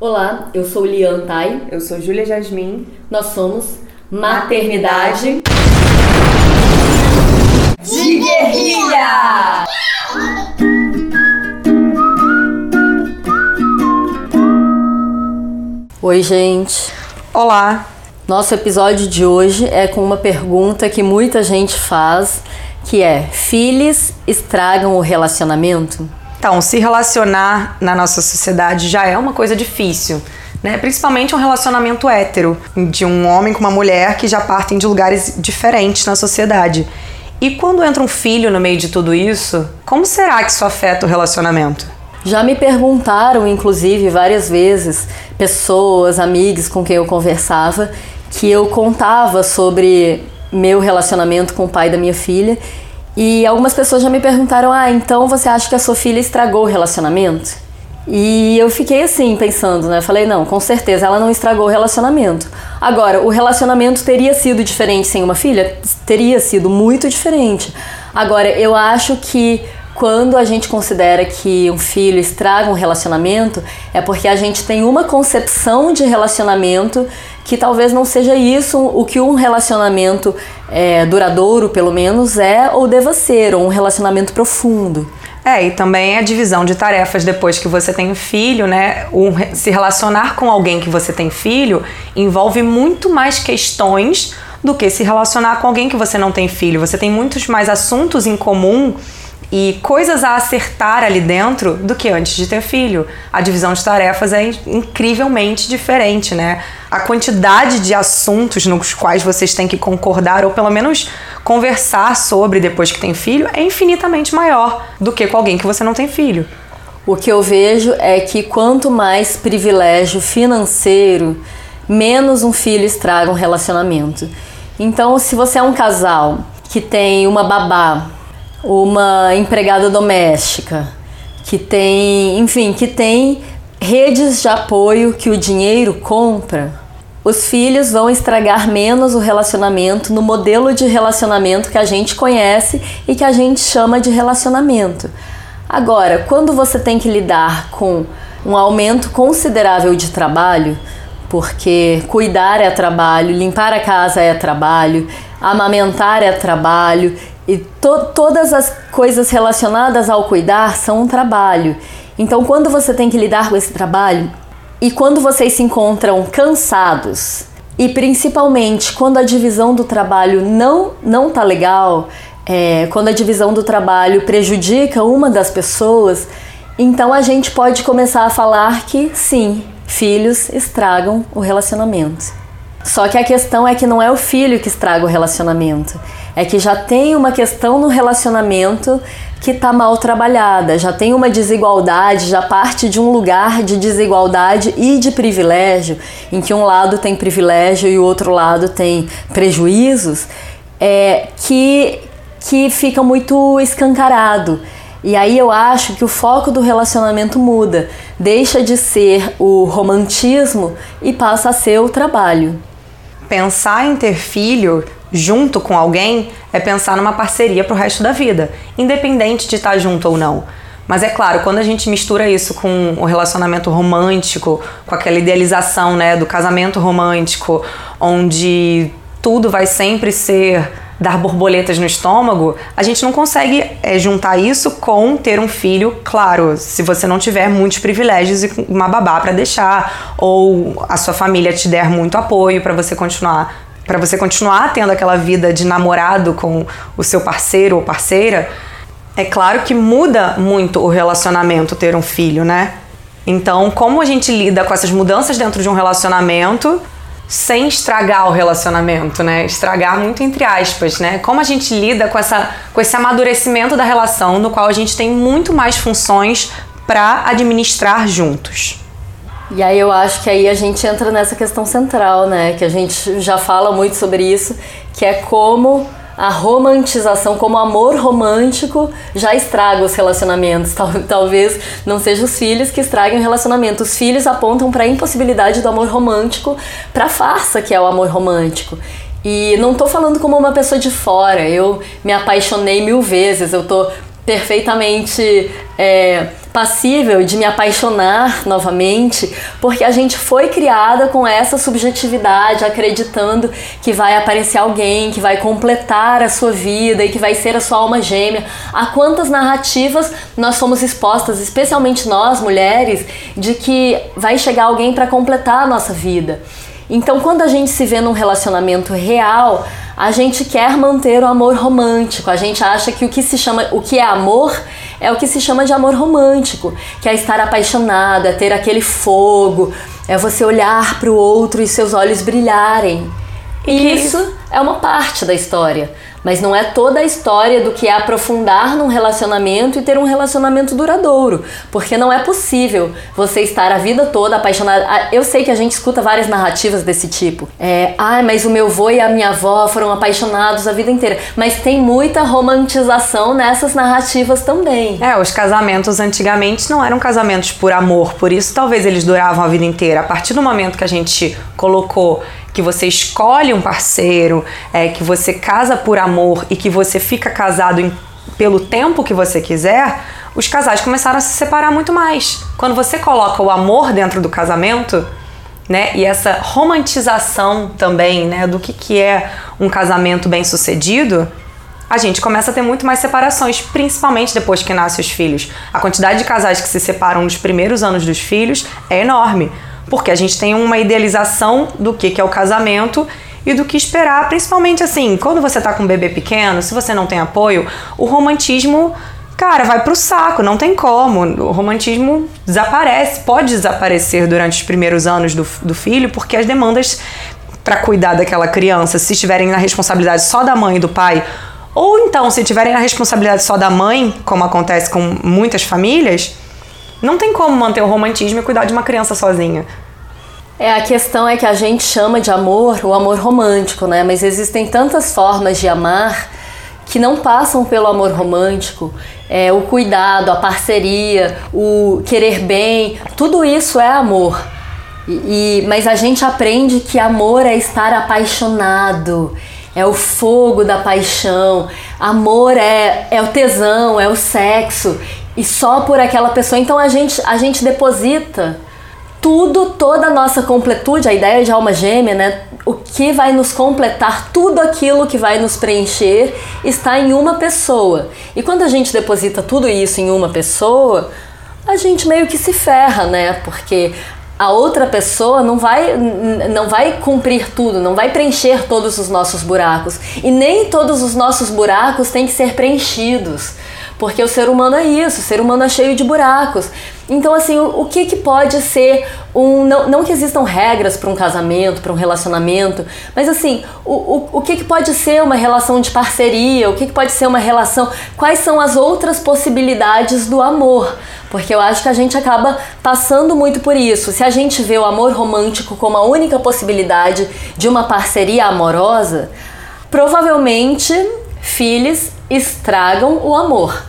Olá, eu sou Lian Tai. Eu sou Júlia Jasmin. Nós somos Maternidade de Guerrilha! Oi, gente. Olá. Nosso episódio de hoje é com uma pergunta que muita gente faz, que é: filhos estragam o relacionamento? Então, se relacionar na nossa sociedade já é uma coisa difícil. Né? Principalmente um relacionamento hétero, de um homem com uma mulher que já partem de lugares diferentes na sociedade. E quando entra um filho no meio de tudo isso, como será que isso afeta o relacionamento? Já me perguntaram, inclusive, várias vezes, pessoas, amigos com quem eu conversava, que eu contava sobre meu relacionamento com o pai da minha filha e algumas pessoas já me perguntaram: ah, então você acha que a sua filha estragou o relacionamento? E eu fiquei assim, pensando, né? Falei: não, com certeza ela não estragou o relacionamento. Agora, o relacionamento teria sido diferente sem uma filha? Teria sido muito diferente. Agora, eu acho que quando a gente considera que um filho estraga um relacionamento, é porque a gente tem uma concepção de relacionamento que talvez não seja isso o que um relacionamento é, duradouro, pelo menos, é ou deva ser, ou um relacionamento profundo. É, e também a divisão de tarefas depois que você tem filho, né? Um, se relacionar com alguém que você tem filho envolve muito mais questões do que se relacionar com alguém que você não tem filho. Você tem muitos mais assuntos em comum e coisas a acertar ali dentro do que antes de ter filho. A divisão de tarefas é incrivelmente diferente, né? A quantidade de assuntos nos quais vocês têm que concordar ou pelo menos conversar sobre depois que tem filho é infinitamente maior do que com alguém que você não tem filho. O que eu vejo é que quanto mais privilégio financeiro, menos um filho estraga um relacionamento. Então, se você é um casal que tem uma babá uma empregada doméstica, que tem, enfim, que tem redes de apoio que o dinheiro compra, os filhos vão estragar menos o relacionamento no modelo de relacionamento que a gente conhece e que a gente chama de relacionamento. Agora, quando você tem que lidar com um aumento considerável de trabalho, porque cuidar é trabalho, limpar a casa é trabalho, amamentar é trabalho e to todas as coisas relacionadas ao cuidar são um trabalho. Então, quando você tem que lidar com esse trabalho e quando vocês se encontram cansados e principalmente quando a divisão do trabalho não não tá legal, é, quando a divisão do trabalho prejudica uma das pessoas, então a gente pode começar a falar que sim, filhos estragam o relacionamento. Só que a questão é que não é o filho que estraga o relacionamento, é que já tem uma questão no relacionamento que está mal trabalhada, já tem uma desigualdade, já parte de um lugar de desigualdade e de privilégio, em que um lado tem privilégio e o outro lado tem prejuízos, é, que, que fica muito escancarado. E aí eu acho que o foco do relacionamento muda, deixa de ser o romantismo e passa a ser o trabalho. Pensar em ter filho junto com alguém é pensar numa parceria para o resto da vida, independente de estar tá junto ou não. Mas é claro, quando a gente mistura isso com o relacionamento romântico, com aquela idealização né, do casamento romântico, onde tudo vai sempre ser dar borboletas no estômago, a gente não consegue é, juntar isso com ter um filho, claro, se você não tiver muitos privilégios e uma babá para deixar, ou a sua família te der muito apoio para você continuar para você continuar tendo aquela vida de namorado com o seu parceiro ou parceira, é claro que muda muito o relacionamento ter um filho, né? Então, como a gente lida com essas mudanças dentro de um relacionamento sem estragar o relacionamento, né? Estragar muito entre aspas, né? Como a gente lida com, essa, com esse amadurecimento da relação, no qual a gente tem muito mais funções para administrar juntos. E aí eu acho que aí a gente entra nessa questão central, né? Que a gente já fala muito sobre isso, que é como a romantização, como amor romântico já estraga os relacionamentos. Tal, talvez não sejam os filhos que estraguem o relacionamento. Os filhos apontam para a impossibilidade do amor romântico, para a farsa que é o amor romântico. E não tô falando como uma pessoa de fora. Eu me apaixonei mil vezes. Eu tô perfeitamente é, passível de me apaixonar novamente, porque a gente foi criada com essa subjetividade, acreditando que vai aparecer alguém que vai completar a sua vida e que vai ser a sua alma gêmea. A quantas narrativas nós somos expostas, especialmente nós mulheres, de que vai chegar alguém para completar a nossa vida. Então, quando a gente se vê num relacionamento real, a gente quer manter o amor romântico. A gente acha que o que se chama, o que é amor é o que se chama de amor romântico, que é estar apaixonado, é ter aquele fogo, é você olhar para o outro e seus olhos brilharem. E isso é uma parte da história. Mas não é toda a história do que é aprofundar num relacionamento e ter um relacionamento duradouro. Porque não é possível você estar a vida toda apaixonado. Ah, eu sei que a gente escuta várias narrativas desse tipo. É, ah, mas o meu avô e a minha avó foram apaixonados a vida inteira. Mas tem muita romantização nessas narrativas também. É, os casamentos antigamente não eram casamentos por amor, por isso talvez eles duravam a vida inteira. A partir do momento que a gente colocou que você escolhe um parceiro, é, que você casa por amor e que você fica casado em, pelo tempo que você quiser, os casais começaram a se separar muito mais. Quando você coloca o amor dentro do casamento, né, e essa romantização também, né, do que, que é um casamento bem sucedido, a gente começa a ter muito mais separações, principalmente depois que nascem os filhos. A quantidade de casais que se separam nos primeiros anos dos filhos é enorme. Porque a gente tem uma idealização do que, que é o casamento e do que esperar, principalmente assim, quando você tá com um bebê pequeno, se você não tem apoio, o romantismo, cara, vai pro saco, não tem como. O romantismo desaparece, pode desaparecer durante os primeiros anos do, do filho, porque as demandas para cuidar daquela criança, se estiverem na responsabilidade só da mãe e do pai, ou então se tiverem na responsabilidade só da mãe, como acontece com muitas famílias, não tem como manter o romantismo e cuidar de uma criança sozinha. É, a questão é que a gente chama de amor o amor romântico, né? Mas existem tantas formas de amar que não passam pelo amor romântico. É, o cuidado, a parceria, o querer bem, tudo isso é amor. E, e, mas a gente aprende que amor é estar apaixonado, é o fogo da paixão, amor é, é o tesão, é o sexo e só por aquela pessoa. Então a gente, a gente deposita tudo, toda a nossa completude, a ideia de alma gêmea, né? O que vai nos completar, tudo aquilo que vai nos preencher está em uma pessoa. E quando a gente deposita tudo isso em uma pessoa, a gente meio que se ferra, né? Porque a outra pessoa não vai, não vai cumprir tudo, não vai preencher todos os nossos buracos. E nem todos os nossos buracos têm que ser preenchidos. Porque o ser humano é isso, o ser humano é cheio de buracos. Então, assim, o, o que, que pode ser um. Não, não que existam regras para um casamento, para um relacionamento, mas assim, o, o, o que, que pode ser uma relação de parceria, o que, que pode ser uma relação. Quais são as outras possibilidades do amor? Porque eu acho que a gente acaba passando muito por isso. Se a gente vê o amor romântico como a única possibilidade de uma parceria amorosa, provavelmente filhos estragam o amor.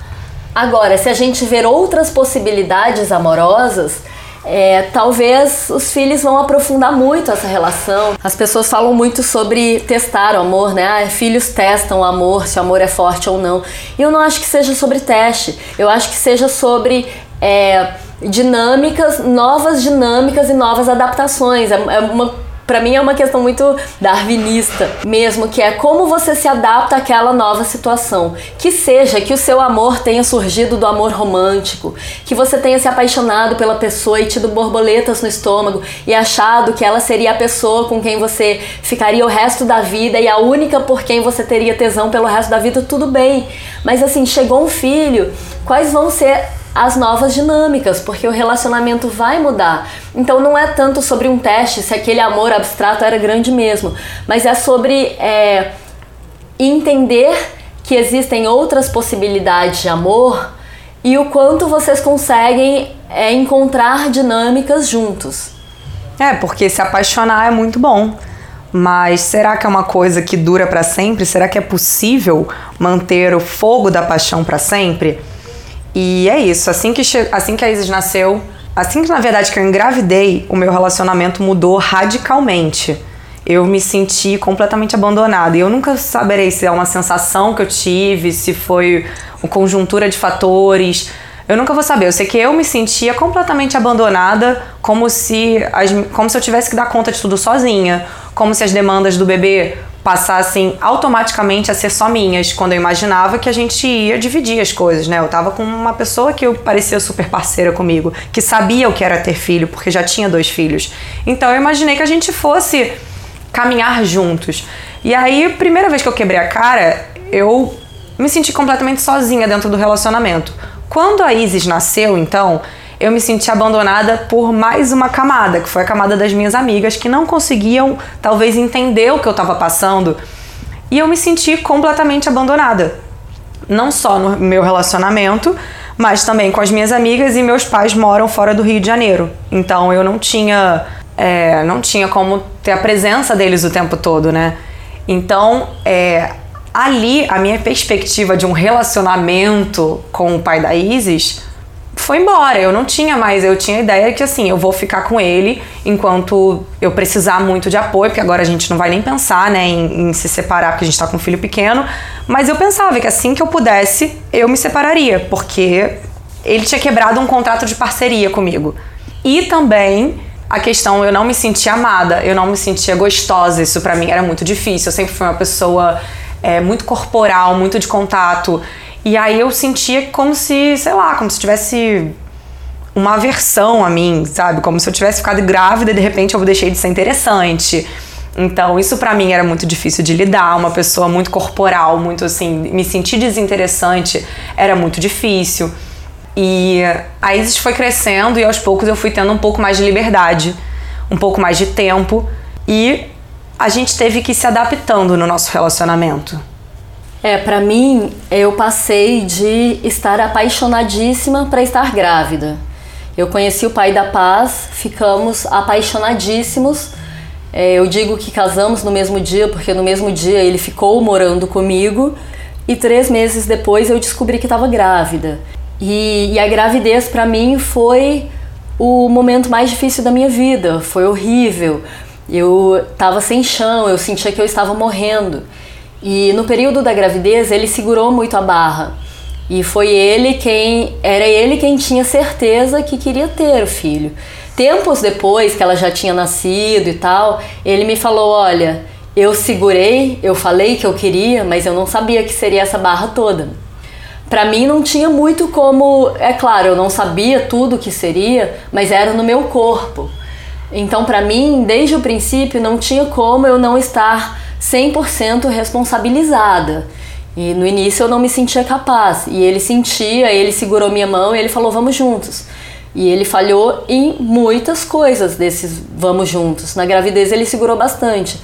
Agora, se a gente ver outras possibilidades amorosas, é, talvez os filhos vão aprofundar muito essa relação. As pessoas falam muito sobre testar o amor, né? Ah, filhos testam o amor, se o amor é forte ou não. E eu não acho que seja sobre teste, eu acho que seja sobre. É, dinâmicas, novas dinâmicas e novas adaptações. É, é uma para mim é uma questão muito darwinista mesmo, que é como você se adapta àquela nova situação. Que seja que o seu amor tenha surgido do amor romântico, que você tenha se apaixonado pela pessoa e tido borboletas no estômago e achado que ela seria a pessoa com quem você ficaria o resto da vida e a única por quem você teria tesão pelo resto da vida, tudo bem. Mas assim, chegou um filho, quais vão ser as novas dinâmicas, porque o relacionamento vai mudar. Então não é tanto sobre um teste se aquele amor abstrato era grande mesmo, mas é sobre é, entender que existem outras possibilidades de amor e o quanto vocês conseguem é, encontrar dinâmicas juntos. É, porque se apaixonar é muito bom. Mas será que é uma coisa que dura para sempre? Será que é possível manter o fogo da paixão para sempre? E é isso, assim que, assim que a Isis nasceu, assim que na verdade que eu engravidei, o meu relacionamento mudou radicalmente. Eu me senti completamente abandonada. E eu nunca saberei se é uma sensação que eu tive, se foi uma conjuntura de fatores. Eu nunca vou saber. Eu sei que eu me sentia completamente abandonada, como se, as, como se eu tivesse que dar conta de tudo sozinha, como se as demandas do bebê passassem automaticamente a ser só minhas, quando eu imaginava que a gente ia dividir as coisas, né? Eu tava com uma pessoa que eu parecia super parceira comigo, que sabia o que era ter filho, porque já tinha dois filhos. Então eu imaginei que a gente fosse caminhar juntos. E aí, primeira vez que eu quebrei a cara, eu me senti completamente sozinha dentro do relacionamento. Quando a Isis nasceu, então, eu me senti abandonada por mais uma camada, que foi a camada das minhas amigas que não conseguiam talvez entender o que eu estava passando. E eu me senti completamente abandonada. Não só no meu relacionamento, mas também com as minhas amigas e meus pais moram fora do Rio de Janeiro. Então eu não tinha, é, não tinha como ter a presença deles o tempo todo, né? Então, é, ali a minha perspectiva de um relacionamento com o pai da Isis foi embora. Eu não tinha mais, eu tinha a ideia que assim, eu vou ficar com ele enquanto eu precisar muito de apoio, porque agora a gente não vai nem pensar, né, em, em se separar porque a gente tá com um filho pequeno. Mas eu pensava que assim que eu pudesse, eu me separaria, porque ele tinha quebrado um contrato de parceria comigo. E também a questão eu não me sentia amada, eu não me sentia gostosa, isso para mim era muito difícil. Eu sempre fui uma pessoa é, muito corporal, muito de contato. E aí eu sentia como se, sei lá, como se tivesse uma aversão a mim, sabe? Como se eu tivesse ficado grávida e de repente eu deixei de ser interessante. Então, isso para mim era muito difícil de lidar, uma pessoa muito corporal, muito assim, me sentir desinteressante era muito difícil. E a Isis foi crescendo e aos poucos eu fui tendo um pouco mais de liberdade, um pouco mais de tempo e a gente teve que ir se adaptando no nosso relacionamento. É, para mim, eu passei de estar apaixonadíssima para estar grávida. Eu conheci o pai da paz, ficamos apaixonadíssimos. É, eu digo que casamos no mesmo dia, porque no mesmo dia ele ficou morando comigo e três meses depois eu descobri que estava grávida. E, e a gravidez para mim foi o momento mais difícil da minha vida, foi horrível. Eu estava sem chão, eu sentia que eu estava morrendo. E no período da gravidez ele segurou muito a barra. E foi ele quem era ele quem tinha certeza que queria ter o filho. Tempos depois que ela já tinha nascido e tal, ele me falou: "Olha, eu segurei, eu falei que eu queria, mas eu não sabia que seria essa barra toda." Para mim não tinha muito como, é claro, eu não sabia tudo que seria, mas era no meu corpo. Então, para mim, desde o princípio não tinha como eu não estar 100% responsabilizada. E no início eu não me sentia capaz. E ele sentia, ele segurou minha mão e ele falou: vamos juntos. E ele falhou em muitas coisas desses vamos juntos. Na gravidez ele segurou bastante.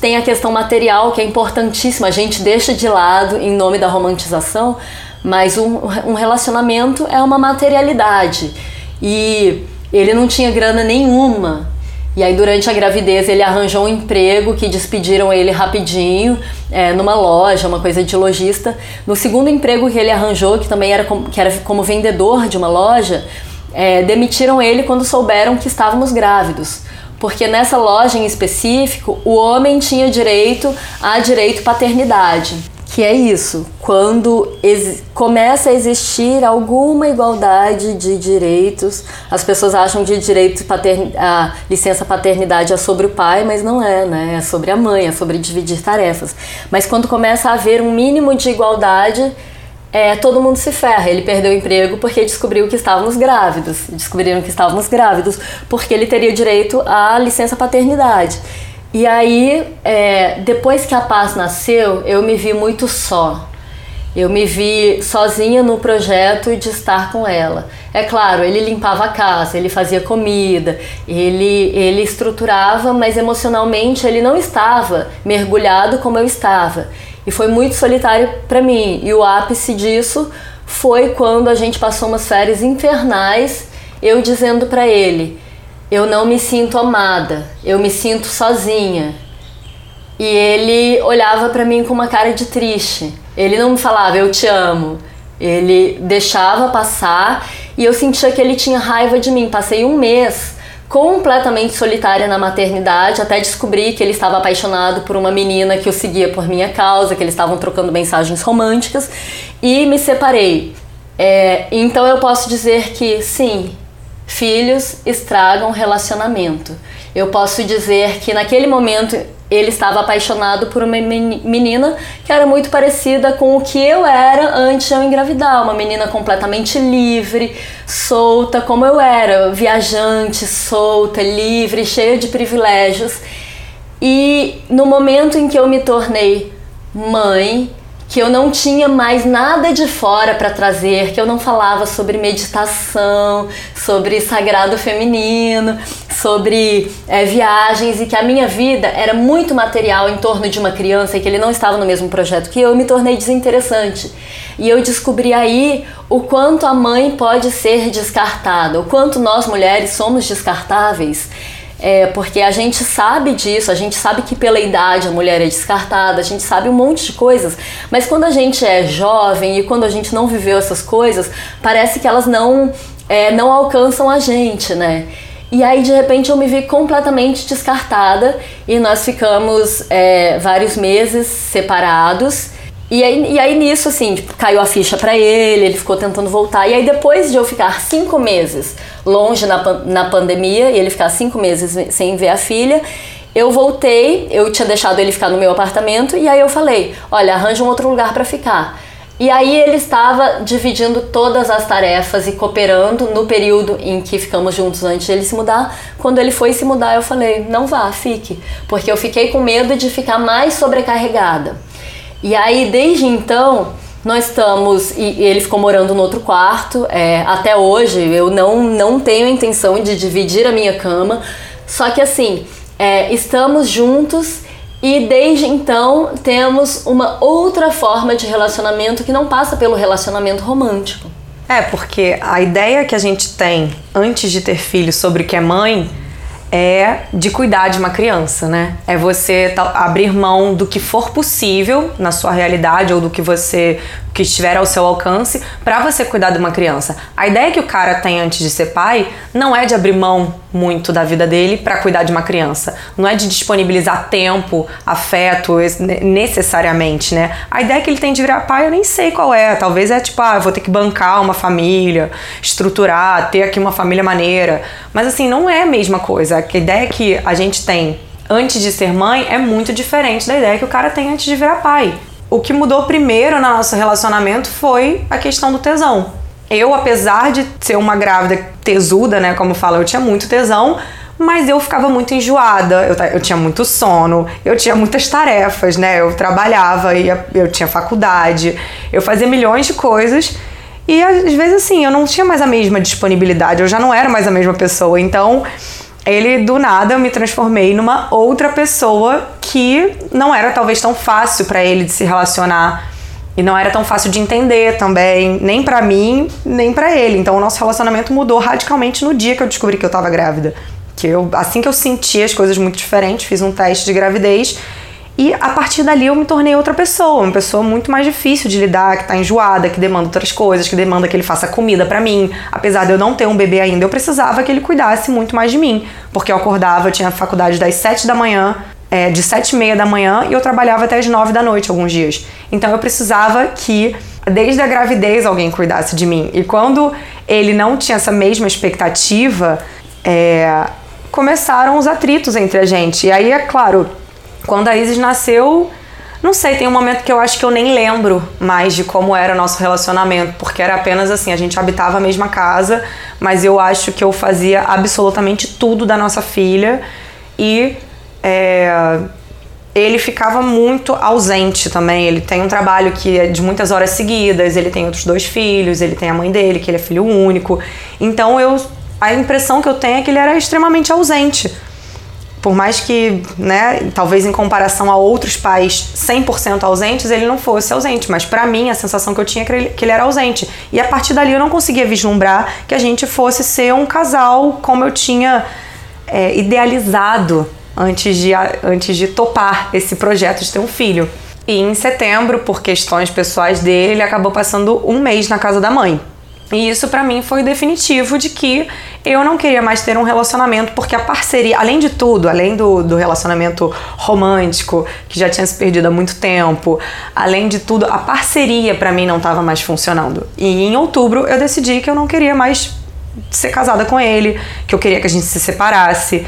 Tem a questão material que é importantíssima, a gente deixa de lado em nome da romantização, mas um, um relacionamento é uma materialidade. E ele não tinha grana nenhuma e aí, durante a gravidez, ele arranjou um emprego que despediram ele rapidinho, é, numa loja, uma coisa de lojista. No segundo emprego que ele arranjou, que também era como, que era como vendedor de uma loja, é, demitiram ele quando souberam que estávamos grávidos. Porque nessa loja em específico, o homem tinha direito a direito paternidade que é isso, quando começa a existir alguma igualdade de direitos, as pessoas acham que direito patern a licença paternidade é sobre o pai, mas não é, né? É sobre a mãe, é sobre dividir tarefas. Mas quando começa a haver um mínimo de igualdade, é, todo mundo se ferra. Ele perdeu o emprego porque descobriu que estávamos grávidos. Descobriram que estávamos grávidos porque ele teria direito à licença paternidade. E aí, é, depois que a Paz nasceu, eu me vi muito só. Eu me vi sozinha no projeto de estar com ela. É claro, ele limpava a casa, ele fazia comida, ele, ele estruturava, mas emocionalmente ele não estava mergulhado como eu estava. E foi muito solitário para mim. E o ápice disso foi quando a gente passou umas férias infernais, eu dizendo para ele: eu não me sinto amada, eu me sinto sozinha. E ele olhava para mim com uma cara de triste. Ele não me falava eu te amo. Ele deixava passar e eu sentia que ele tinha raiva de mim. Passei um mês completamente solitária na maternidade até descobrir que ele estava apaixonado por uma menina que o seguia por minha causa, que eles estavam trocando mensagens românticas e me separei. É, então eu posso dizer que sim, filhos estragam relacionamento. Eu posso dizer que naquele momento ele estava apaixonado por uma menina que era muito parecida com o que eu era antes de eu engravidar, uma menina completamente livre, solta como eu era, viajante, solta, livre, cheia de privilégios. E no momento em que eu me tornei mãe, que eu não tinha mais nada de fora para trazer, que eu não falava sobre meditação, sobre sagrado feminino, sobre é, viagens e que a minha vida era muito material em torno de uma criança e que ele não estava no mesmo projeto que eu, eu me tornei desinteressante. E eu descobri aí o quanto a mãe pode ser descartada, o quanto nós mulheres somos descartáveis é, porque a gente sabe disso, a gente sabe que pela idade a mulher é descartada, a gente sabe um monte de coisas, mas quando a gente é jovem e quando a gente não viveu essas coisas, parece que elas não, é, não alcançam a gente, né? E aí de repente eu me vi completamente descartada e nós ficamos é, vários meses separados. E aí, e aí nisso, assim, tipo, caiu a ficha para ele, ele ficou tentando voltar. E aí depois de eu ficar cinco meses longe na, na pandemia, e ele ficar cinco meses sem ver a filha, eu voltei, eu tinha deixado ele ficar no meu apartamento, e aí eu falei, olha, arranja um outro lugar para ficar. E aí ele estava dividindo todas as tarefas e cooperando no período em que ficamos juntos antes de ele se mudar. Quando ele foi se mudar, eu falei: "Não vá, fique", porque eu fiquei com medo de ficar mais sobrecarregada. E aí, desde então, nós estamos. E, ele ficou morando no outro quarto. É, até hoje, eu não, não tenho a intenção de dividir a minha cama. Só que assim, é, estamos juntos e desde então temos uma outra forma de relacionamento que não passa pelo relacionamento romântico. É, porque a ideia que a gente tem antes de ter filho sobre que é mãe é de cuidar de uma criança, né? É você abrir mão do que for possível na sua realidade ou do que você que estiver ao seu alcance para você cuidar de uma criança. A ideia que o cara tem antes de ser pai não é de abrir mão muito da vida dele para cuidar de uma criança. Não é de disponibilizar tempo, afeto necessariamente, né? A ideia que ele tem de virar pai eu nem sei qual é. Talvez é tipo, ah, vou ter que bancar uma família, estruturar, ter aqui uma família maneira. Mas assim, não é a mesma coisa. A ideia que a gente tem antes de ser mãe é muito diferente da ideia que o cara tem antes de virar pai. O que mudou primeiro no nosso relacionamento foi a questão do tesão. Eu, apesar de ser uma grávida tesuda, né, como fala, eu tinha muito tesão, mas eu ficava muito enjoada, eu, eu tinha muito sono, eu tinha muitas tarefas, né? Eu trabalhava, ia, eu tinha faculdade, eu fazia milhões de coisas e às vezes assim, eu não tinha mais a mesma disponibilidade, eu já não era mais a mesma pessoa. Então, ele do nada eu me transformei numa outra pessoa que não era talvez tão fácil para ele de se relacionar e não era tão fácil de entender também, nem para mim, nem para ele. Então o nosso relacionamento mudou radicalmente no dia que eu descobri que eu tava grávida. Que eu assim que eu senti as coisas muito diferentes, fiz um teste de gravidez e a partir dali eu me tornei outra pessoa, uma pessoa muito mais difícil de lidar, que tá enjoada, que demanda outras coisas, que demanda que ele faça comida para mim. Apesar de eu não ter um bebê ainda, eu precisava que ele cuidasse muito mais de mim, porque eu acordava, eu tinha faculdade das 7 da manhã, é, de 7 e meia da manhã, e eu trabalhava até as 9 da noite alguns dias. Então eu precisava que desde a gravidez alguém cuidasse de mim. E quando ele não tinha essa mesma expectativa, é, começaram os atritos entre a gente. E aí, é claro, quando a Isis nasceu, não sei, tem um momento que eu acho que eu nem lembro mais de como era o nosso relacionamento, porque era apenas assim, a gente habitava a mesma casa, mas eu acho que eu fazia absolutamente tudo da nossa filha e é, ele ficava muito ausente também. Ele tem um trabalho que é de muitas horas seguidas, ele tem outros dois filhos, ele tem a mãe dele, que ele é filho único. Então eu a impressão que eu tenho é que ele era extremamente ausente por mais que, né, talvez em comparação a outros pais 100% ausentes, ele não fosse ausente, mas para mim a sensação que eu tinha é que ele, era ausente. E a partir dali eu não conseguia vislumbrar que a gente fosse ser um casal como eu tinha é, idealizado antes de, antes de topar esse projeto de ter um filho. E em setembro, por questões pessoais dele, ele acabou passando um mês na casa da mãe. E isso para mim foi definitivo de que eu não queria mais ter um relacionamento, porque a parceria, além de tudo, além do, do relacionamento romântico, que já tinha se perdido há muito tempo, além de tudo, a parceria para mim não estava mais funcionando. E em outubro eu decidi que eu não queria mais ser casada com ele, que eu queria que a gente se separasse.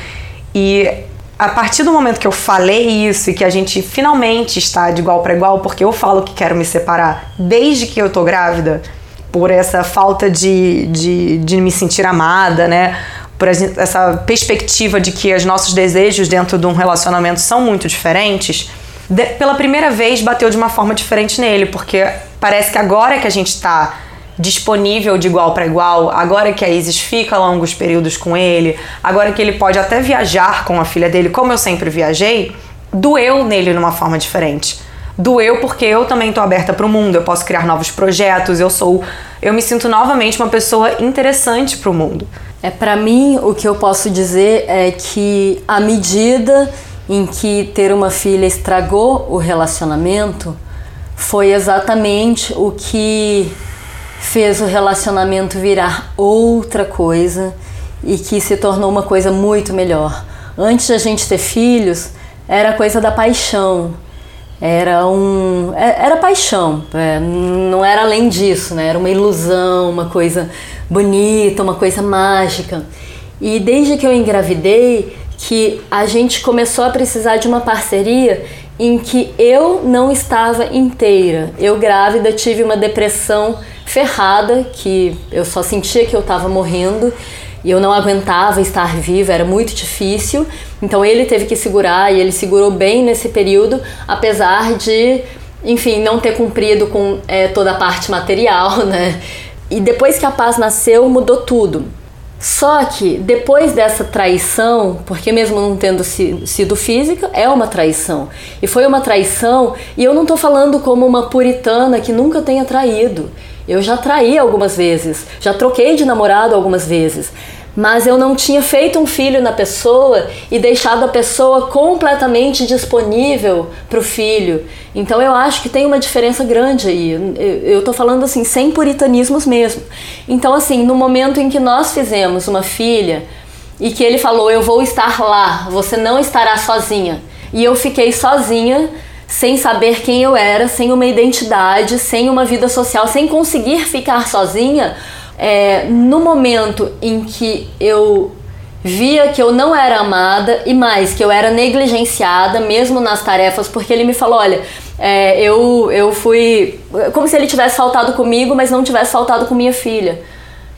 E a partir do momento que eu falei isso e que a gente finalmente está de igual para igual, porque eu falo que quero me separar desde que eu tô grávida, por essa falta de, de, de me sentir amada, né? Por essa perspectiva de que os nossos desejos dentro de um relacionamento são muito diferentes, de, pela primeira vez bateu de uma forma diferente nele, porque parece que agora que a gente está disponível de igual para igual, agora que a Isis fica longos períodos com ele, agora que ele pode até viajar com a filha dele, como eu sempre viajei, doeu nele numa forma diferente. Doeu porque eu também tô aberta para o mundo, eu posso criar novos projetos, eu sou, eu me sinto novamente uma pessoa interessante para o mundo. É para mim o que eu posso dizer é que à medida em que ter uma filha estragou o relacionamento, foi exatamente o que fez o relacionamento virar outra coisa e que se tornou uma coisa muito melhor. Antes de a gente ter filhos, era coisa da paixão. Era um. É, era paixão, é, não era além disso, né? Era uma ilusão, uma coisa bonita, uma coisa mágica. E desde que eu engravidei, que a gente começou a precisar de uma parceria em que eu não estava inteira. Eu grávida tive uma depressão ferrada, que eu só sentia que eu estava morrendo e eu não aguentava estar viva, era muito difícil. Então ele teve que segurar e ele segurou bem nesse período, apesar de, enfim, não ter cumprido com é, toda a parte material, né? E depois que a paz nasceu, mudou tudo. Só que depois dessa traição, porque mesmo não tendo sido física, é uma traição. E foi uma traição, e eu não estou falando como uma puritana que nunca tenha traído. Eu já traí algumas vezes, já troquei de namorado algumas vezes, mas eu não tinha feito um filho na pessoa e deixado a pessoa completamente disponível para o filho. Então eu acho que tem uma diferença grande aí. Eu estou falando assim, sem puritanismos mesmo. Então, assim, no momento em que nós fizemos uma filha e que ele falou: Eu vou estar lá, você não estará sozinha. E eu fiquei sozinha sem saber quem eu era, sem uma identidade, sem uma vida social, sem conseguir ficar sozinha, é, no momento em que eu via que eu não era amada e mais que eu era negligenciada mesmo nas tarefas, porque ele me falou, olha, é, eu, eu fui como se ele tivesse faltado comigo, mas não tivesse faltado com minha filha.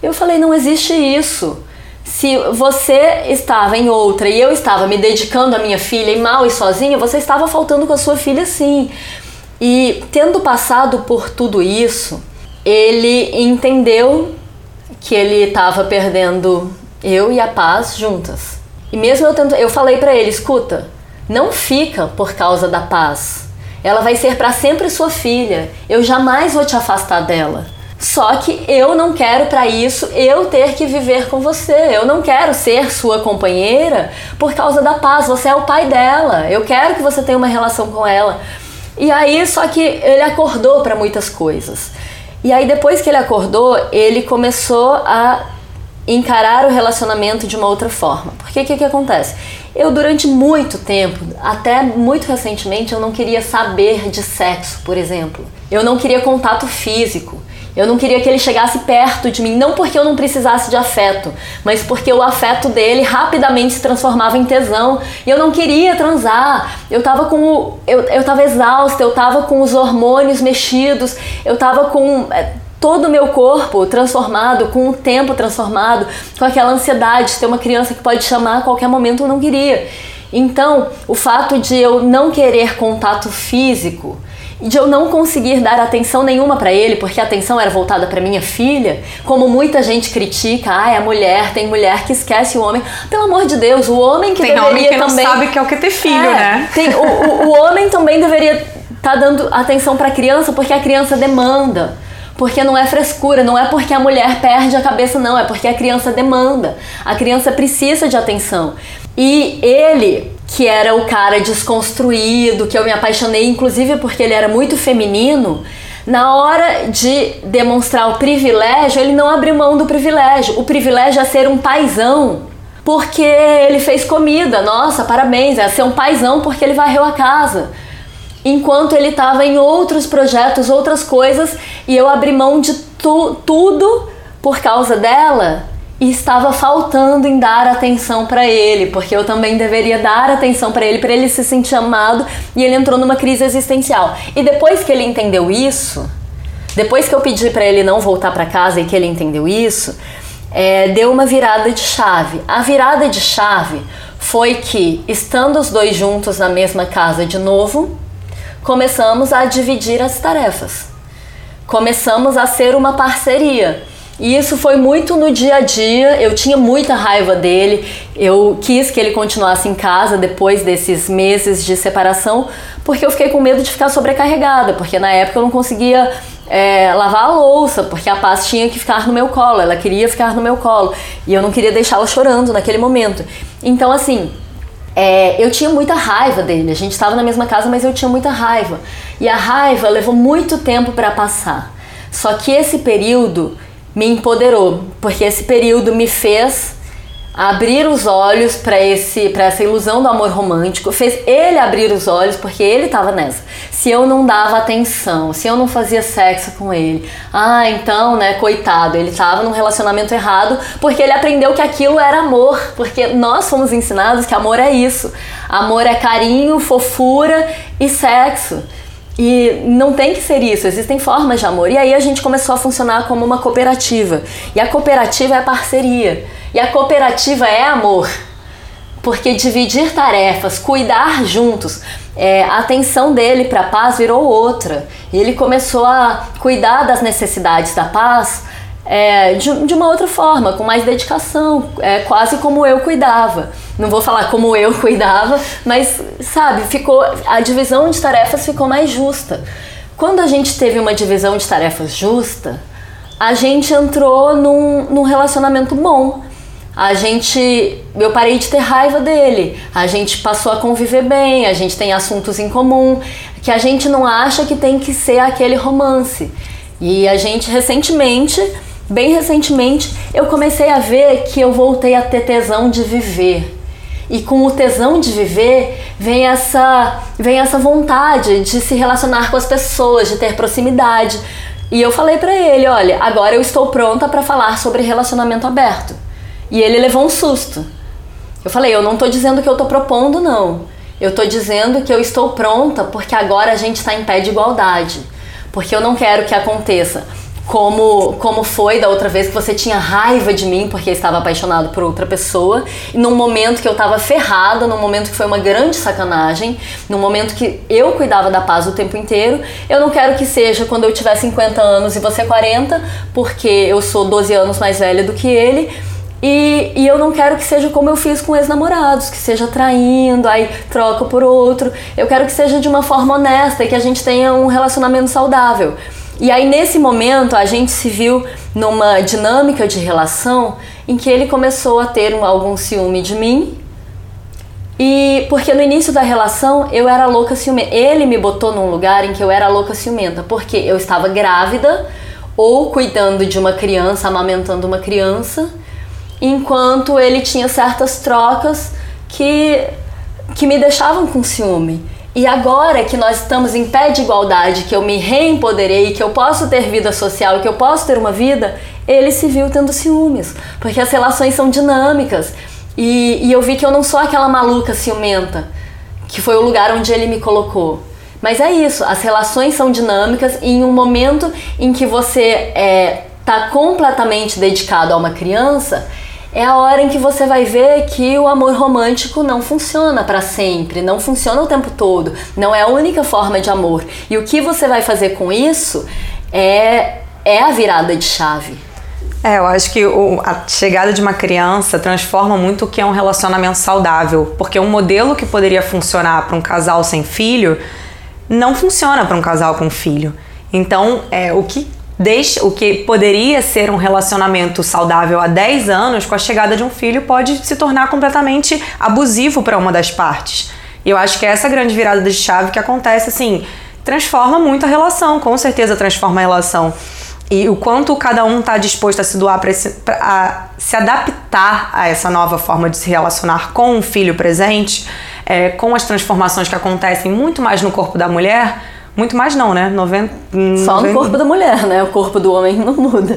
Eu falei, não existe isso se você estava em outra e eu estava me dedicando à minha filha e mal e sozinha, você estava faltando com a sua filha sim. E tendo passado por tudo isso, ele entendeu que ele estava perdendo eu e a paz juntas. E mesmo eu tento, eu falei para ele, escuta, não fica por causa da paz. Ela vai ser para sempre sua filha. Eu jamais vou te afastar dela. Só que eu não quero para isso eu ter que viver com você. Eu não quero ser sua companheira por causa da paz. Você é o pai dela. Eu quero que você tenha uma relação com ela. E aí, só que ele acordou para muitas coisas. E aí, depois que ele acordou, ele começou a encarar o relacionamento de uma outra forma. Porque o que, que acontece? Eu, durante muito tempo, até muito recentemente, eu não queria saber de sexo, por exemplo. Eu não queria contato físico. Eu não queria que ele chegasse perto de mim, não porque eu não precisasse de afeto, mas porque o afeto dele rapidamente se transformava em tesão. E eu não queria transar. Eu tava com o, eu, eu tava exausta, eu tava com os hormônios mexidos, eu tava com é, todo o meu corpo transformado, com o tempo transformado, com aquela ansiedade de ter uma criança que pode chamar a qualquer momento, eu não queria. Então, o fato de eu não querer contato físico de eu não conseguir dar atenção nenhuma para ele, porque a atenção era voltada para minha filha, como muita gente critica, ah, é a mulher, tem mulher que esquece o homem. Pelo amor de Deus, o homem que tem deveria homem que também não sabe que é o que ter filho, é, né? Tem, o, o, o homem também deveria estar tá dando atenção para a criança, porque a criança demanda. Porque não é frescura, não é porque a mulher perde a cabeça, não, é porque a criança demanda. A criança precisa de atenção. E ele, que era o cara desconstruído, que eu me apaixonei, inclusive porque ele era muito feminino, Na hora de demonstrar o privilégio, ele não abriu mão do privilégio. O privilégio é ser um paizão, porque ele fez comida. Nossa, parabéns, é ser um paizão porque ele varreu a casa. Enquanto ele estava em outros projetos, outras coisas, e eu abri mão de tu, tudo por causa dela e estava faltando em dar atenção para ele, porque eu também deveria dar atenção para ele, para ele se sentir amado, e ele entrou numa crise existencial. E depois que ele entendeu isso, depois que eu pedi para ele não voltar para casa e que ele entendeu isso, é, deu uma virada de chave. A virada de chave foi que, estando os dois juntos na mesma casa de novo, começamos a dividir as tarefas. Começamos a ser uma parceria. E isso foi muito no dia a dia. Eu tinha muita raiva dele. Eu quis que ele continuasse em casa depois desses meses de separação, porque eu fiquei com medo de ficar sobrecarregada, porque na época eu não conseguia é, lavar a louça, porque a paz tinha que ficar no meu colo, ela queria ficar no meu colo e eu não queria deixá-la chorando naquele momento. Então, assim, é, eu tinha muita raiva dele. A gente estava na mesma casa, mas eu tinha muita raiva. E a raiva levou muito tempo para passar. Só que esse período me empoderou, porque esse período me fez abrir os olhos para esse para essa ilusão do amor romântico, fez ele abrir os olhos porque ele estava nessa. Se eu não dava atenção, se eu não fazia sexo com ele, ah, então, né, coitado, ele estava num relacionamento errado porque ele aprendeu que aquilo era amor, porque nós fomos ensinados que amor é isso. Amor é carinho, fofura e sexo. E não tem que ser isso, existem formas de amor. E aí a gente começou a funcionar como uma cooperativa. E a cooperativa é parceria. E a cooperativa é amor. Porque dividir tarefas, cuidar juntos, é, a atenção dele para a paz virou outra. E ele começou a cuidar das necessidades da paz é, de, de, uma outra forma, com mais dedicação, é, quase como eu cuidava. Não vou falar como eu cuidava, mas sabe, ficou a divisão de tarefas ficou mais justa. Quando a gente teve uma divisão de tarefas justa, a gente entrou num, num relacionamento bom. A gente, eu parei de ter raiva dele. A gente passou a conviver bem. A gente tem assuntos em comum que a gente não acha que tem que ser aquele romance. E a gente recentemente Bem recentemente, eu comecei a ver que eu voltei a ter tesão de viver. E com o tesão de viver vem essa, vem essa vontade de se relacionar com as pessoas, de ter proximidade. E eu falei para ele, olha, agora eu estou pronta para falar sobre relacionamento aberto. E ele levou um susto. Eu falei, eu não estou dizendo que eu estou propondo, não. Eu estou dizendo que eu estou pronta porque agora a gente está em pé de igualdade. Porque eu não quero que aconteça como, como foi da outra vez que você tinha raiva de mim porque estava apaixonado por outra pessoa, num momento que eu estava ferrada, num momento que foi uma grande sacanagem, num momento que eu cuidava da paz o tempo inteiro, eu não quero que seja quando eu tiver 50 anos e você 40, porque eu sou 12 anos mais velha do que ele. E, e eu não quero que seja como eu fiz com ex-namorados, que seja traindo, aí troca por outro. Eu quero que seja de uma forma honesta e que a gente tenha um relacionamento saudável. E aí nesse momento a gente se viu numa dinâmica de relação em que ele começou a ter um, algum ciúme de mim. E porque no início da relação eu era louca ciumenta. Ele me botou num lugar em que eu era louca ciumenta, porque eu estava grávida ou cuidando de uma criança, amamentando uma criança, enquanto ele tinha certas trocas que que me deixavam com ciúme. E agora que nós estamos em pé de igualdade, que eu me reempoderei, que eu posso ter vida social, que eu posso ter uma vida, ele se viu tendo ciúmes, porque as relações são dinâmicas. E, e eu vi que eu não sou aquela maluca ciumenta, que foi o lugar onde ele me colocou. Mas é isso, as relações são dinâmicas e em um momento em que você está é, tá completamente dedicado a uma criança, é a hora em que você vai ver que o amor romântico não funciona para sempre, não funciona o tempo todo, não é a única forma de amor. E o que você vai fazer com isso é, é a virada de chave. É, eu acho que o, a chegada de uma criança transforma muito o que é um relacionamento saudável, porque um modelo que poderia funcionar para um casal sem filho não funciona para um casal com filho. Então, é, o que deixa o que poderia ser um relacionamento saudável há 10 anos, com a chegada de um filho, pode se tornar completamente abusivo para uma das partes. E eu acho que é essa grande virada de chave que acontece assim transforma muito a relação, com certeza transforma a relação. E o quanto cada um está disposto a se doar para se adaptar a essa nova forma de se relacionar com o filho presente, é, com as transformações que acontecem muito mais no corpo da mulher, muito mais não, né? 90, Só 90... no corpo da mulher, né? O corpo do homem não muda.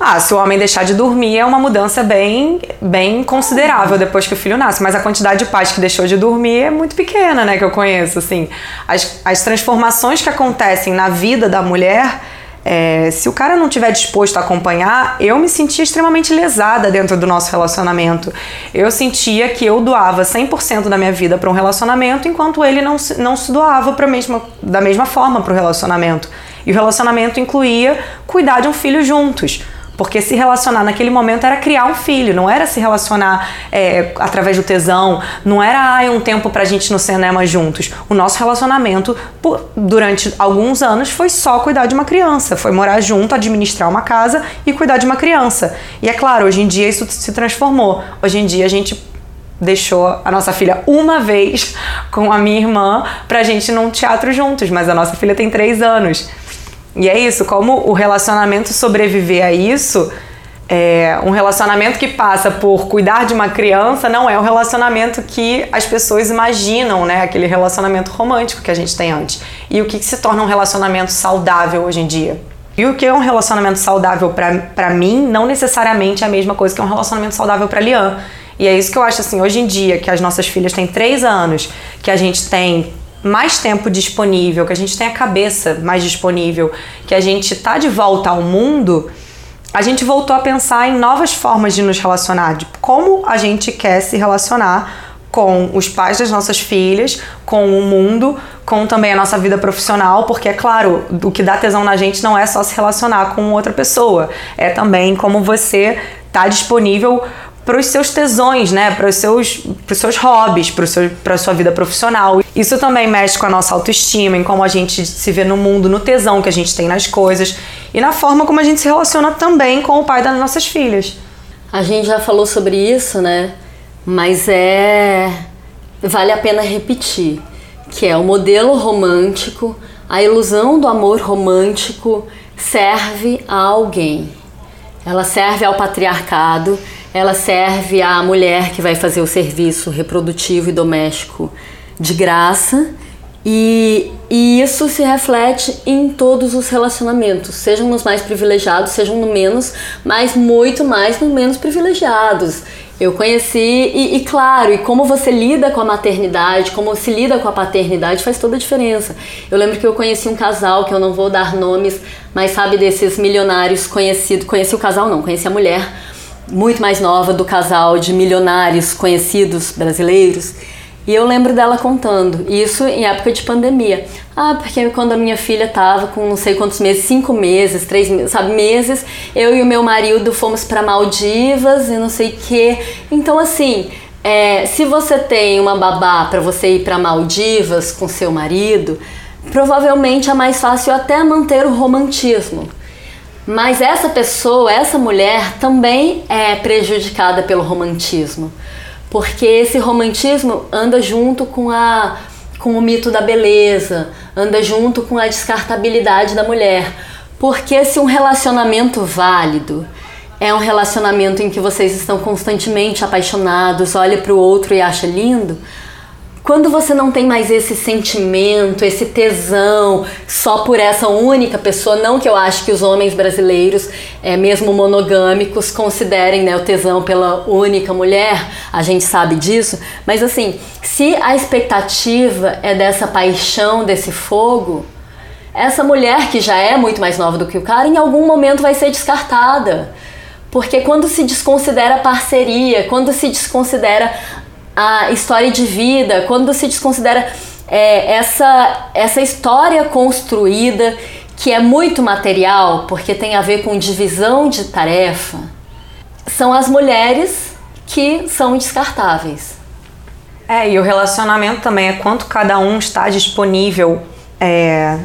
ah, se o homem deixar de dormir é uma mudança bem, bem considerável depois que o filho nasce. Mas a quantidade de pais que deixou de dormir é muito pequena, né? Que eu conheço, assim. As, as transformações que acontecem na vida da mulher é, se o cara não tiver disposto a acompanhar, eu me sentia extremamente lesada dentro do nosso relacionamento. Eu sentia que eu doava 100% da minha vida para um relacionamento, enquanto ele não se, não se doava pra mesma, da mesma forma para o relacionamento. E o relacionamento incluía cuidar de um filho juntos. Porque se relacionar naquele momento era criar um filho, não era se relacionar é, através do tesão, não era ah, um tempo pra gente no cinema juntos. O nosso relacionamento, por, durante alguns anos, foi só cuidar de uma criança, foi morar junto, administrar uma casa e cuidar de uma criança. E é claro, hoje em dia isso se transformou. Hoje em dia a gente deixou a nossa filha uma vez com a minha irmã pra gente ir num teatro juntos, mas a nossa filha tem três anos. E é isso, como o relacionamento sobreviver a isso, é, um relacionamento que passa por cuidar de uma criança não é o relacionamento que as pessoas imaginam, né? Aquele relacionamento romântico que a gente tem antes. E o que, que se torna um relacionamento saudável hoje em dia? E o que é um relacionamento saudável para mim não necessariamente é a mesma coisa que um relacionamento saudável para Lian. E é isso que eu acho assim, hoje em dia, que as nossas filhas têm três anos, que a gente tem mais tempo disponível, que a gente tem a cabeça mais disponível, que a gente tá de volta ao mundo, a gente voltou a pensar em novas formas de nos relacionar, de como a gente quer se relacionar com os pais das nossas filhas, com o mundo, com também a nossa vida profissional, porque é claro, o que dá tesão na gente não é só se relacionar com outra pessoa, é também como você tá disponível para os seus tesões, né? Para os seus, os seus hobbies, para a sua vida profissional. Isso também mexe com a nossa autoestima, em como a gente se vê no mundo, no tesão que a gente tem nas coisas e na forma como a gente se relaciona também com o pai das nossas filhas. A gente já falou sobre isso, né? Mas é vale a pena repetir, que é o modelo romântico, a ilusão do amor romântico serve a alguém. Ela serve ao patriarcado, ela serve à mulher que vai fazer o serviço reprodutivo e doméstico de graça. E, e isso se reflete em todos os relacionamentos, sejam nos mais privilegiados, sejam no menos, mas muito mais no menos privilegiados. Eu conheci, e, e, claro, e como você lida com a maternidade, como se lida com a paternidade faz toda a diferença. Eu lembro que eu conheci um casal, que eu não vou dar nomes, mas sabe desses milionários conhecidos, conheci o casal não, conheci a mulher, muito mais nova do casal de milionários conhecidos brasileiros. E eu lembro dela contando, isso em época de pandemia. Ah, porque quando a minha filha tava com não sei quantos meses, cinco meses, três meses, sabe, meses, eu e o meu marido fomos para Maldivas e não sei o quê. Então, assim, é, se você tem uma babá para você ir para Maldivas com seu marido, provavelmente é mais fácil até manter o romantismo. Mas essa pessoa, essa mulher também é prejudicada pelo romantismo, porque esse romantismo anda junto com a com o mito da beleza, anda junto com a descartabilidade da mulher. Porque se um relacionamento válido é um relacionamento em que vocês estão constantemente apaixonados, olha para o outro e acha lindo, quando você não tem mais esse sentimento, esse tesão só por essa única pessoa, não que eu acho que os homens brasileiros, é, mesmo monogâmicos, considerem né, o tesão pela única mulher, a gente sabe disso, mas assim, se a expectativa é dessa paixão, desse fogo, essa mulher que já é muito mais nova do que o cara, em algum momento vai ser descartada. Porque quando se desconsidera parceria, quando se desconsidera a história de vida, quando se desconsidera é, essa, essa história construída que é muito material, porque tem a ver com divisão de tarefa, são as mulheres que são descartáveis. É, e o relacionamento também é quanto cada um está disponível é,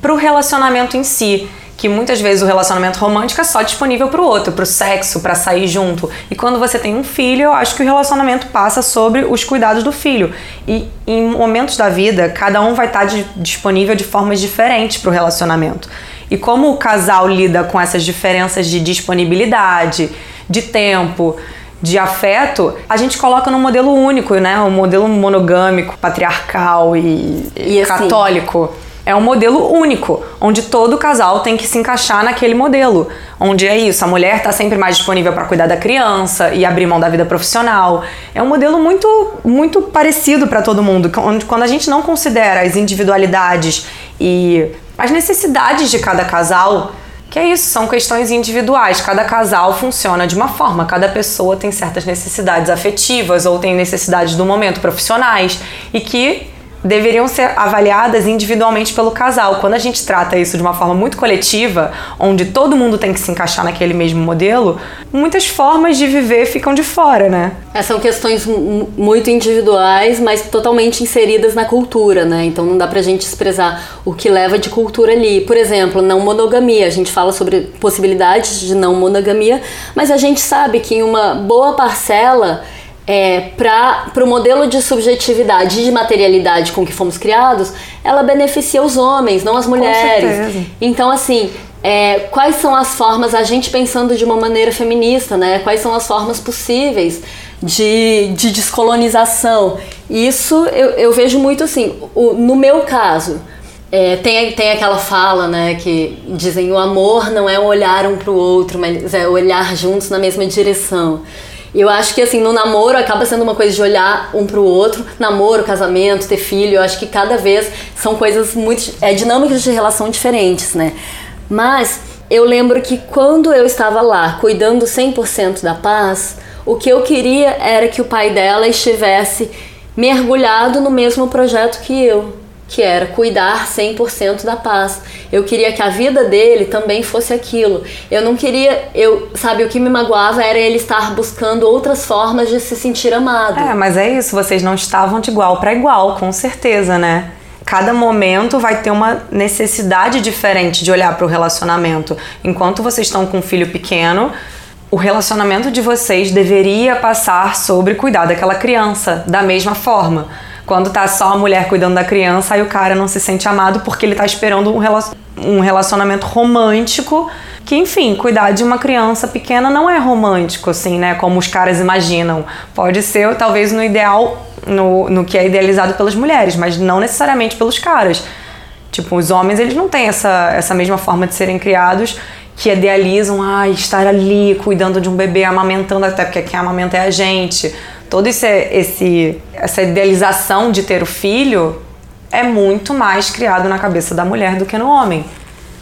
para o relacionamento em si. Que muitas vezes o relacionamento romântico é só disponível para o outro, para o sexo, para sair junto. E quando você tem um filho, eu acho que o relacionamento passa sobre os cuidados do filho. E em momentos da vida, cada um vai estar disponível de formas diferentes para o relacionamento. E como o casal lida com essas diferenças de disponibilidade, de tempo, de afeto, a gente coloca num modelo único, né? Um modelo monogâmico, patriarcal e, e assim, católico. É um modelo único, onde todo casal tem que se encaixar naquele modelo. Onde é isso, a mulher está sempre mais disponível para cuidar da criança e abrir mão da vida profissional. É um modelo muito, muito parecido para todo mundo, quando a gente não considera as individualidades e as necessidades de cada casal, que é isso, são questões individuais. Cada casal funciona de uma forma, cada pessoa tem certas necessidades afetivas ou tem necessidades do momento profissionais e que deveriam ser avaliadas individualmente pelo casal. Quando a gente trata isso de uma forma muito coletiva, onde todo mundo tem que se encaixar naquele mesmo modelo, muitas formas de viver ficam de fora, né? É, são questões muito individuais, mas totalmente inseridas na cultura, né? Então não dá pra gente expressar o que leva de cultura ali. Por exemplo, não monogamia. A gente fala sobre possibilidades de não monogamia, mas a gente sabe que em uma boa parcela é, para o modelo de subjetividade e de materialidade com que fomos criados, ela beneficia os homens, não as mulheres. Então, assim, é, quais são as formas, a gente pensando de uma maneira feminista, né? Quais são as formas possíveis de, de descolonização? Isso eu, eu vejo muito assim, o, no meu caso. É, tem, tem aquela fala, né, que dizem o amor não é olhar um para o outro, mas é olhar juntos na mesma direção. Eu acho que assim, no namoro acaba sendo uma coisa de olhar um pro outro. Namoro, casamento, ter filho, eu acho que cada vez são coisas muito. É, dinâmicas de relação diferentes, né? Mas eu lembro que quando eu estava lá cuidando 100% da paz, o que eu queria era que o pai dela estivesse mergulhado no mesmo projeto que eu que era cuidar 100% da paz. Eu queria que a vida dele também fosse aquilo. Eu não queria, eu, sabe, o que me magoava era ele estar buscando outras formas de se sentir amado. É, mas é isso, vocês não estavam de igual para igual, com certeza, né? Cada momento vai ter uma necessidade diferente de olhar para o relacionamento. Enquanto vocês estão com um filho pequeno, o relacionamento de vocês deveria passar sobre cuidar daquela criança da mesma forma. Quando tá só a mulher cuidando da criança, aí o cara não se sente amado porque ele tá esperando um relacionamento romântico. Que, enfim, cuidar de uma criança pequena não é romântico, assim, né? Como os caras imaginam. Pode ser, talvez, no ideal, no, no que é idealizado pelas mulheres, mas não necessariamente pelos caras. Tipo, os homens, eles não têm essa, essa mesma forma de serem criados que idealizam, ah, estar ali cuidando de um bebê, amamentando, até porque quem amamenta é a gente todo esse, esse, essa idealização de ter o filho é muito mais criado na cabeça da mulher do que no homem.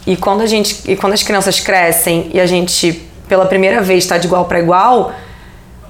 E quando a gente e quando as crianças crescem e a gente pela primeira vez está de igual para igual,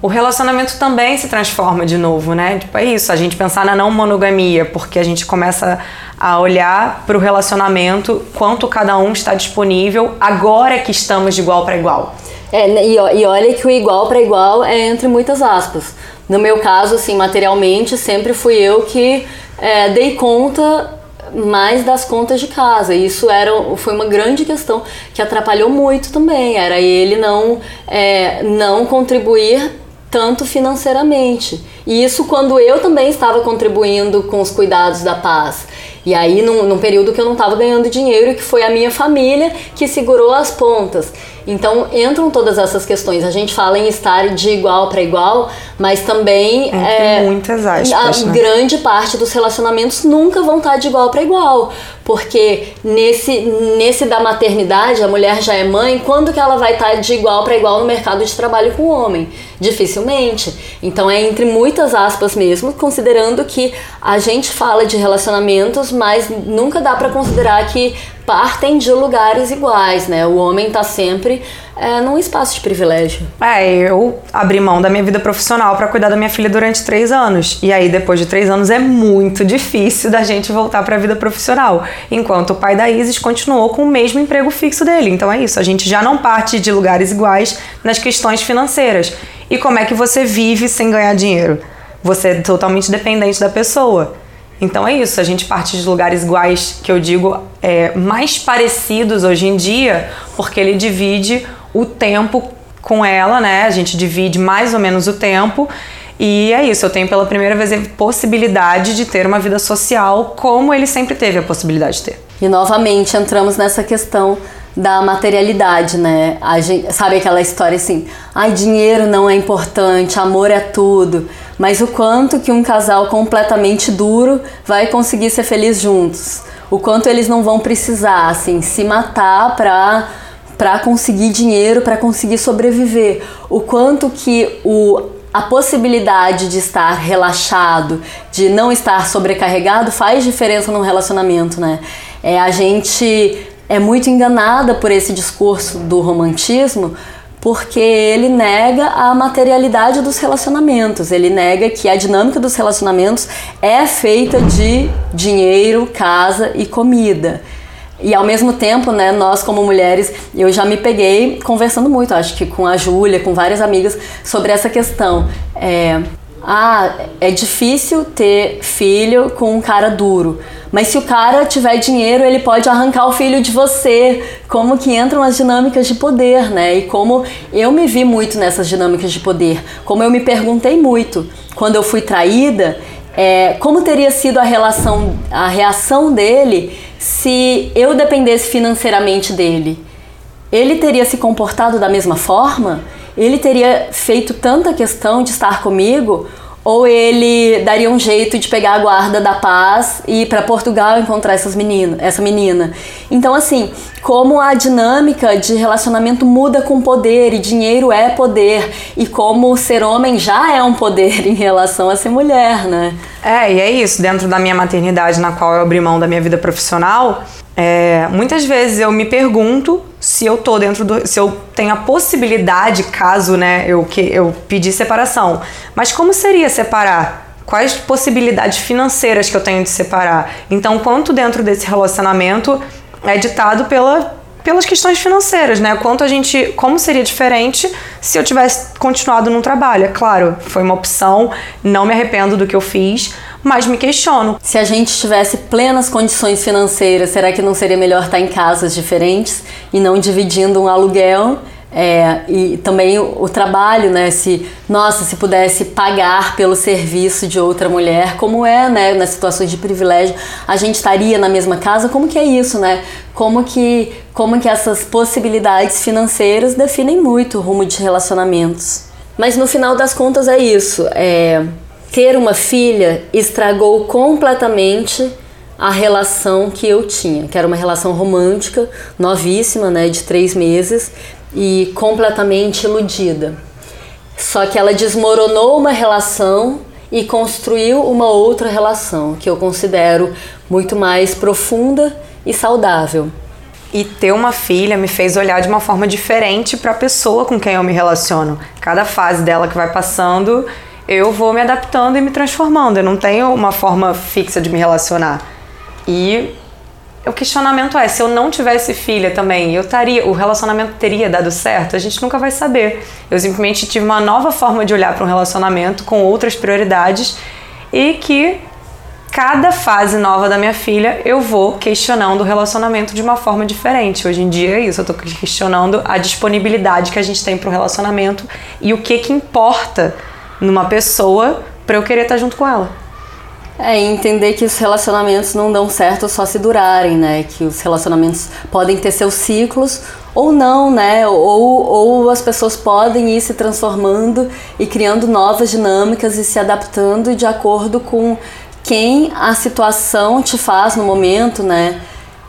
o relacionamento também se transforma de novo, né? Tipo, é isso, a gente pensar na não monogamia, porque a gente começa a olhar para o relacionamento, quanto cada um está disponível agora que estamos de igual para igual. É, e, e olha que o igual para igual é entre muitas aspas. No meu caso, assim, materialmente, sempre fui eu que é, dei conta mais das contas de casa. Isso era, foi uma grande questão que atrapalhou muito também. Era ele não, é, não contribuir tanto financeiramente. E isso quando eu também estava contribuindo com os cuidados da paz. E aí, num, num período que eu não estava ganhando dinheiro, que foi a minha família que segurou as pontas. Então, entram todas essas questões. A gente fala em estar de igual para igual, mas também. é, muitas aspas. A né? grande parte dos relacionamentos nunca vão estar de igual para igual. Porque nesse, nesse da maternidade, a mulher já é mãe, quando que ela vai estar de igual para igual no mercado de trabalho com o homem? Dificilmente. Então, é entre muitas aspas mesmo, considerando que a gente fala de relacionamentos mas nunca dá para considerar que partem de lugares iguais, né? O homem tá sempre é, num espaço de privilégio. É, eu abri mão da minha vida profissional para cuidar da minha filha durante três anos. E aí, depois de três anos, é muito difícil da gente voltar para a vida profissional. Enquanto o pai da Isis continuou com o mesmo emprego fixo dele. Então é isso, a gente já não parte de lugares iguais nas questões financeiras. E como é que você vive sem ganhar dinheiro? Você é totalmente dependente da pessoa. Então é isso, a gente parte de lugares iguais, que eu digo, é, mais parecidos hoje em dia, porque ele divide o tempo com ela, né? A gente divide mais ou menos o tempo. E é isso, eu tenho pela primeira vez a possibilidade de ter uma vida social como ele sempre teve a possibilidade de ter. E novamente entramos nessa questão da materialidade, né? A gente, sabe aquela história assim, ai, dinheiro não é importante, amor é tudo. Mas o quanto que um casal completamente duro vai conseguir ser feliz juntos? O quanto eles não vão precisar, assim, se matar pra, pra conseguir dinheiro, para conseguir sobreviver. O quanto que o, a possibilidade de estar relaxado, de não estar sobrecarregado, faz diferença num relacionamento, né? É, a gente é muito enganada por esse discurso do romantismo, porque ele nega a materialidade dos relacionamentos, ele nega que a dinâmica dos relacionamentos é feita de dinheiro, casa e comida. E ao mesmo tempo, né, nós como mulheres, eu já me peguei conversando muito, acho que com a Júlia, com várias amigas, sobre essa questão. É, ah, é difícil ter filho com um cara duro. Mas se o cara tiver dinheiro, ele pode arrancar o filho de você. Como que entram as dinâmicas de poder, né? E como eu me vi muito nessas dinâmicas de poder. Como eu me perguntei muito quando eu fui traída, é, como teria sido a relação, a reação dele se eu dependesse financeiramente dele? Ele teria se comportado da mesma forma? Ele teria feito tanta questão de estar comigo ou ele daria um jeito de pegar a guarda da paz e ir para Portugal encontrar essas menina, essa menina. Então, assim, como a dinâmica de relacionamento muda com poder e dinheiro é poder e como ser homem já é um poder em relação a ser mulher, né? É, e é isso. Dentro da minha maternidade, na qual eu abri mão da minha vida profissional, é, muitas vezes eu me pergunto se eu tô dentro do. se eu tenho a possibilidade, caso né, eu, que, eu pedir separação. Mas como seria separar? Quais possibilidades financeiras que eu tenho de separar? Então, quanto dentro desse relacionamento é ditado pela, pelas questões financeiras, né? Quanto a gente, como seria diferente se eu tivesse continuado no trabalho? É claro, foi uma opção, não me arrependo do que eu fiz, mas me questiono. Se a gente tivesse plenas condições financeiras, será que não seria melhor estar em casas diferentes e não dividindo um aluguel? É, e também o, o, trabalho, né? Se, nossa, se pudesse pagar pelo serviço de outra mulher, como é, né? Nas situações de privilégio, a gente estaria na mesma casa? Como que é isso, né? Como que, como que essas possibilidades financeiras definem muito o rumo de relacionamentos? Mas no final das contas é isso. É, ter uma filha estragou completamente a relação que eu tinha, que era uma relação romântica, novíssima, né, de três meses e completamente iludida. Só que ela desmoronou uma relação e construiu uma outra relação que eu considero muito mais profunda e saudável. E ter uma filha me fez olhar de uma forma diferente para a pessoa com quem eu me relaciono. Cada fase dela que vai passando, eu vou me adaptando e me transformando. Eu não tenho uma forma fixa de me relacionar. E o questionamento é, se eu não tivesse filha também, eu estaria, o relacionamento teria dado certo? A gente nunca vai saber. Eu simplesmente tive uma nova forma de olhar para um relacionamento com outras prioridades e que cada fase nova da minha filha eu vou questionando o relacionamento de uma forma diferente. Hoje em dia é isso, eu estou questionando a disponibilidade que a gente tem para o relacionamento e o que que importa numa pessoa para eu querer estar junto com ela. É, entender que os relacionamentos não dão certo só se durarem, né? Que os relacionamentos podem ter seus ciclos ou não, né? Ou, ou as pessoas podem ir se transformando e criando novas dinâmicas e se adaptando de acordo com quem a situação te faz no momento, né?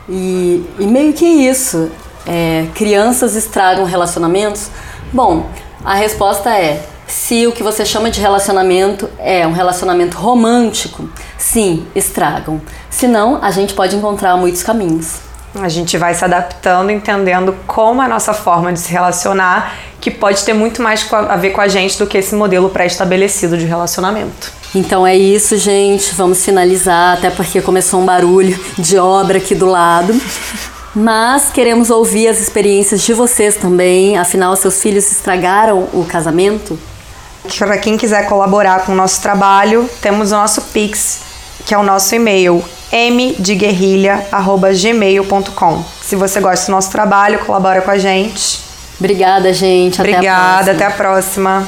E, e meio que isso. É, crianças estragam relacionamentos? Bom, a resposta é se o que você chama de relacionamento é um relacionamento romântico, sim, estragam. Senão, a gente pode encontrar muitos caminhos. A gente vai se adaptando, entendendo como a nossa forma de se relacionar, que pode ter muito mais a ver com a gente do que esse modelo pré-estabelecido de relacionamento. Então é isso, gente. Vamos finalizar, até porque começou um barulho de obra aqui do lado. Mas queremos ouvir as experiências de vocês também. Afinal, seus filhos estragaram o casamento? Para quem quiser colaborar com o nosso trabalho, temos o nosso Pix, que é o nosso e-mail mdeguerrilha@gmail.com. Se você gosta do nosso trabalho, colabora com a gente. Obrigada, gente. Até Obrigada, a até a próxima.